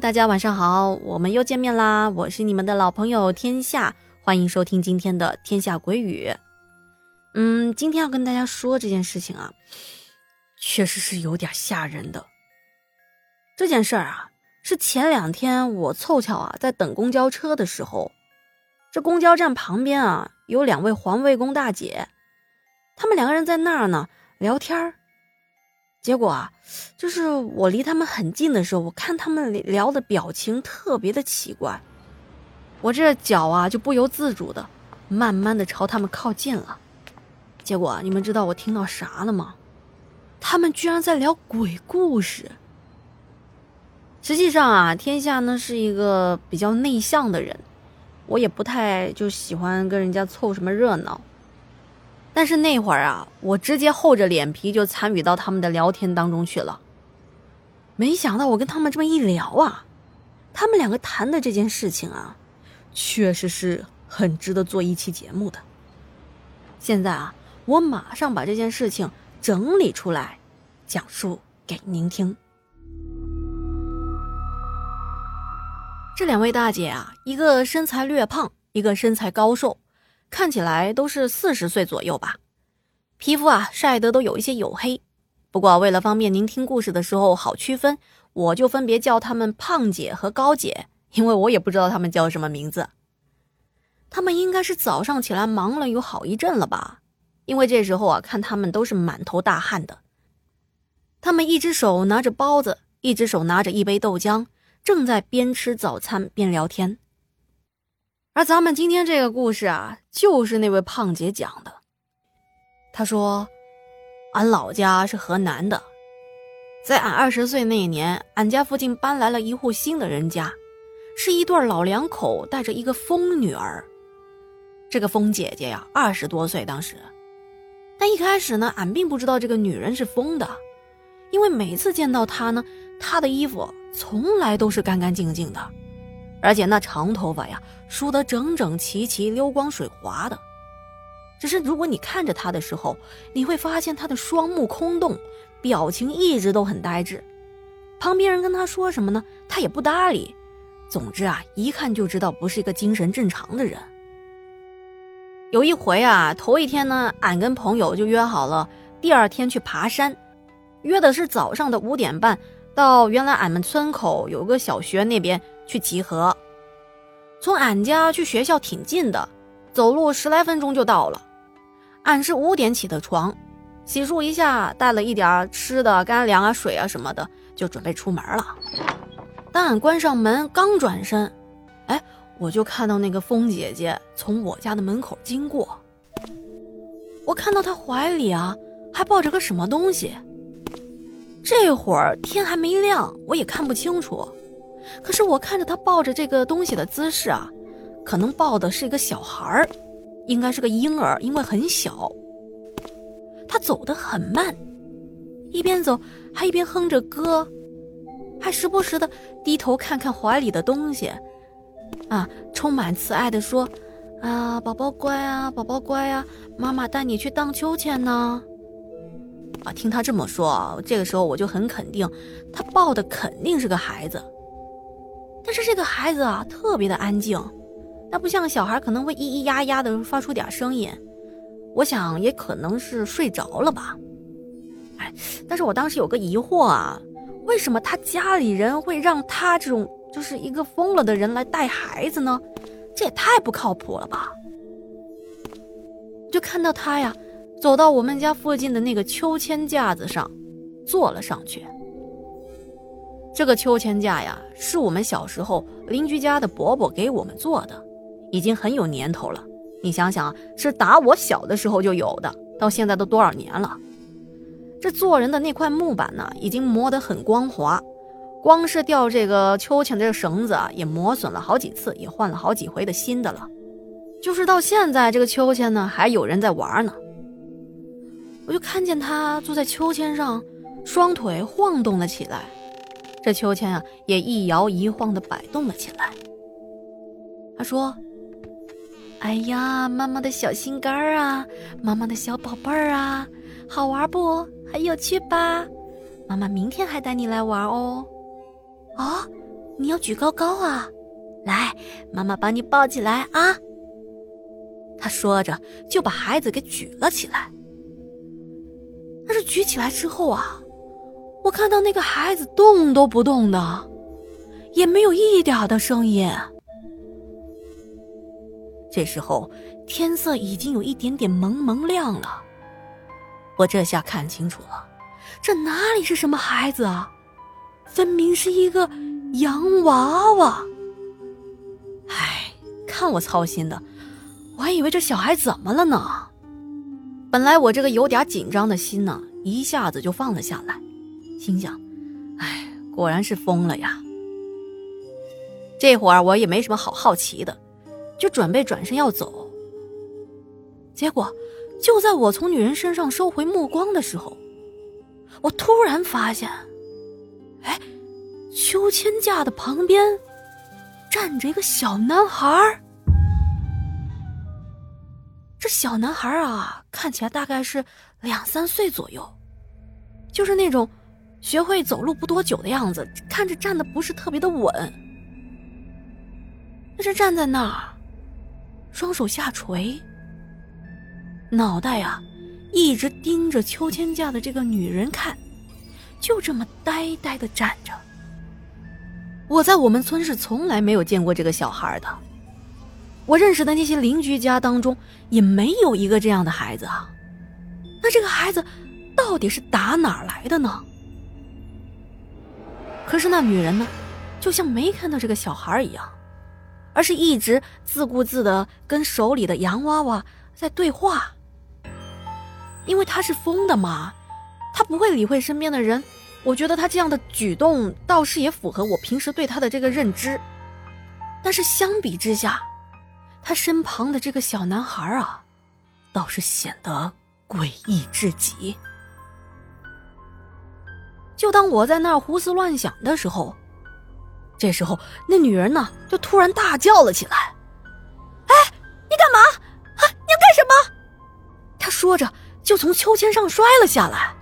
大家晚上好，我们又见面啦！我是你们的老朋友天下，欢迎收听今天的《天下鬼语》。嗯，今天要跟大家说这件事情啊，确实是有点吓人的。这件事儿啊，是前两天我凑巧啊在等公交车的时候，这公交站旁边啊有两位环卫工大姐，他们两个人在那儿呢聊天儿。结果啊，就是我离他们很近的时候，我看他们聊的表情特别的奇怪，我这脚啊就不由自主的慢慢的朝他们靠近了。结果你们知道我听到啥了吗？他们居然在聊鬼故事。实际上啊，天下呢是一个比较内向的人，我也不太就喜欢跟人家凑什么热闹。但是那会儿啊，我直接厚着脸皮就参与到他们的聊天当中去了。没想到我跟他们这么一聊啊，他们两个谈的这件事情啊，确实是很值得做一期节目的。现在啊，我马上把这件事情整理出来，讲述给您听。这两位大姐啊，一个身材略胖，一个身材高瘦。看起来都是四十岁左右吧，皮肤啊晒得都有一些黝黑。不过为了方便您听故事的时候好区分，我就分别叫他们胖姐和高姐，因为我也不知道他们叫什么名字。他们应该是早上起来忙了有好一阵了吧，因为这时候啊看他们都是满头大汗的。他们一只手拿着包子，一只手拿着一杯豆浆，正在边吃早餐边聊天。而咱们今天这个故事啊，就是那位胖姐讲的。她说：“俺老家是河南的，在俺二十岁那一年，俺家附近搬来了一户新的人家，是一对老两口带着一个疯女儿。这个疯姐姐呀，二十多岁当时，但一开始呢，俺并不知道这个女人是疯的，因为每次见到她呢，她的衣服从来都是干干净净的。”而且那长头发呀，梳得整整齐齐、溜光水滑的。只是如果你看着他的时候，你会发现他的双目空洞，表情一直都很呆滞。旁边人跟他说什么呢，他也不搭理。总之啊，一看就知道不是一个精神正常的人。有一回啊，头一天呢，俺跟朋友就约好了，第二天去爬山，约的是早上的五点半，到原来俺们村口有个小学那边。去集合，从俺家去学校挺近的，走路十来分钟就到了。俺是五点起的床，洗漱一下，带了一点吃的、干粮啊、水啊什么的，就准备出门了。当俺关上门，刚转身，哎，我就看到那个风姐姐从我家的门口经过。我看到她怀里啊，还抱着个什么东西。这会儿天还没亮，我也看不清楚。可是我看着他抱着这个东西的姿势啊，可能抱的是一个小孩儿，应该是个婴儿，因为很小。他走得很慢，一边走还一边哼着歌，还时不时的低头看看怀里的东西，啊，充满慈爱的说：“啊，宝宝乖啊，宝宝乖啊，妈妈带你去荡秋千呢。”啊，听他这么说，这个时候我就很肯定，他抱的肯定是个孩子。但是这个孩子啊，特别的安静，那不像小孩可能会咿咿呀呀的发出点声音。我想也可能是睡着了吧。哎，但是我当时有个疑惑啊，为什么他家里人会让他这种就是一个疯了的人来带孩子呢？这也太不靠谱了吧！就看到他呀，走到我们家附近的那个秋千架子上，坐了上去。这个秋千架呀，是我们小时候邻居家的伯伯给我们做的，已经很有年头了。你想想，是打我小的时候就有的，到现在都多少年了？这做人的那块木板呢，已经磨得很光滑，光是吊这个秋千的这个绳子啊，也磨损了好几次，也换了好几回的新的了。就是到现在，这个秋千呢，还有人在玩呢。我就看见他坐在秋千上，双腿晃动了起来。这秋千啊，也一摇一晃的摆动了起来。他说：“哎呀，妈妈的小心肝儿啊，妈妈的小宝贝儿啊，好玩不？很有趣吧？妈妈明天还带你来玩哦。”啊，你要举高高啊！来，妈妈把你抱起来啊！”他说着就把孩子给举了起来。但是举起来之后啊，我看到那个孩子动都不动的，也没有一点的声音。这时候天色已经有一点点蒙蒙亮了，我这下看清楚了，这哪里是什么孩子啊，分明是一个洋娃娃。唉，看我操心的，我还以为这小孩怎么了呢。本来我这个有点紧张的心呢，一下子就放了下来，心想：唉，果然是疯了呀。这会儿我也没什么好好奇的。就准备转身要走，结果就在我从女人身上收回目光的时候，我突然发现，哎，秋千架的旁边站着一个小男孩这小男孩啊，看起来大概是两三岁左右，就是那种学会走路不多久的样子，看着站的不是特别的稳，但是站在那儿。双手下垂，脑袋呀，一直盯着秋千架的这个女人看，就这么呆呆的站着。我在我们村是从来没有见过这个小孩的，我认识的那些邻居家当中也没有一个这样的孩子啊。那这个孩子到底是打哪儿来的呢？可是那女人呢，就像没看到这个小孩一样。而是一直自顾自的跟手里的洋娃娃在对话，因为他是疯的嘛，他不会理会身边的人。我觉得他这样的举动倒是也符合我平时对他的这个认知，但是相比之下，他身旁的这个小男孩啊，倒是显得诡异至极。就当我在那儿胡思乱想的时候。这时候，那女人呢，就突然大叫了起来：“哎，你干嘛？啊，你要干什么？”她说着，就从秋千上摔了下来。“？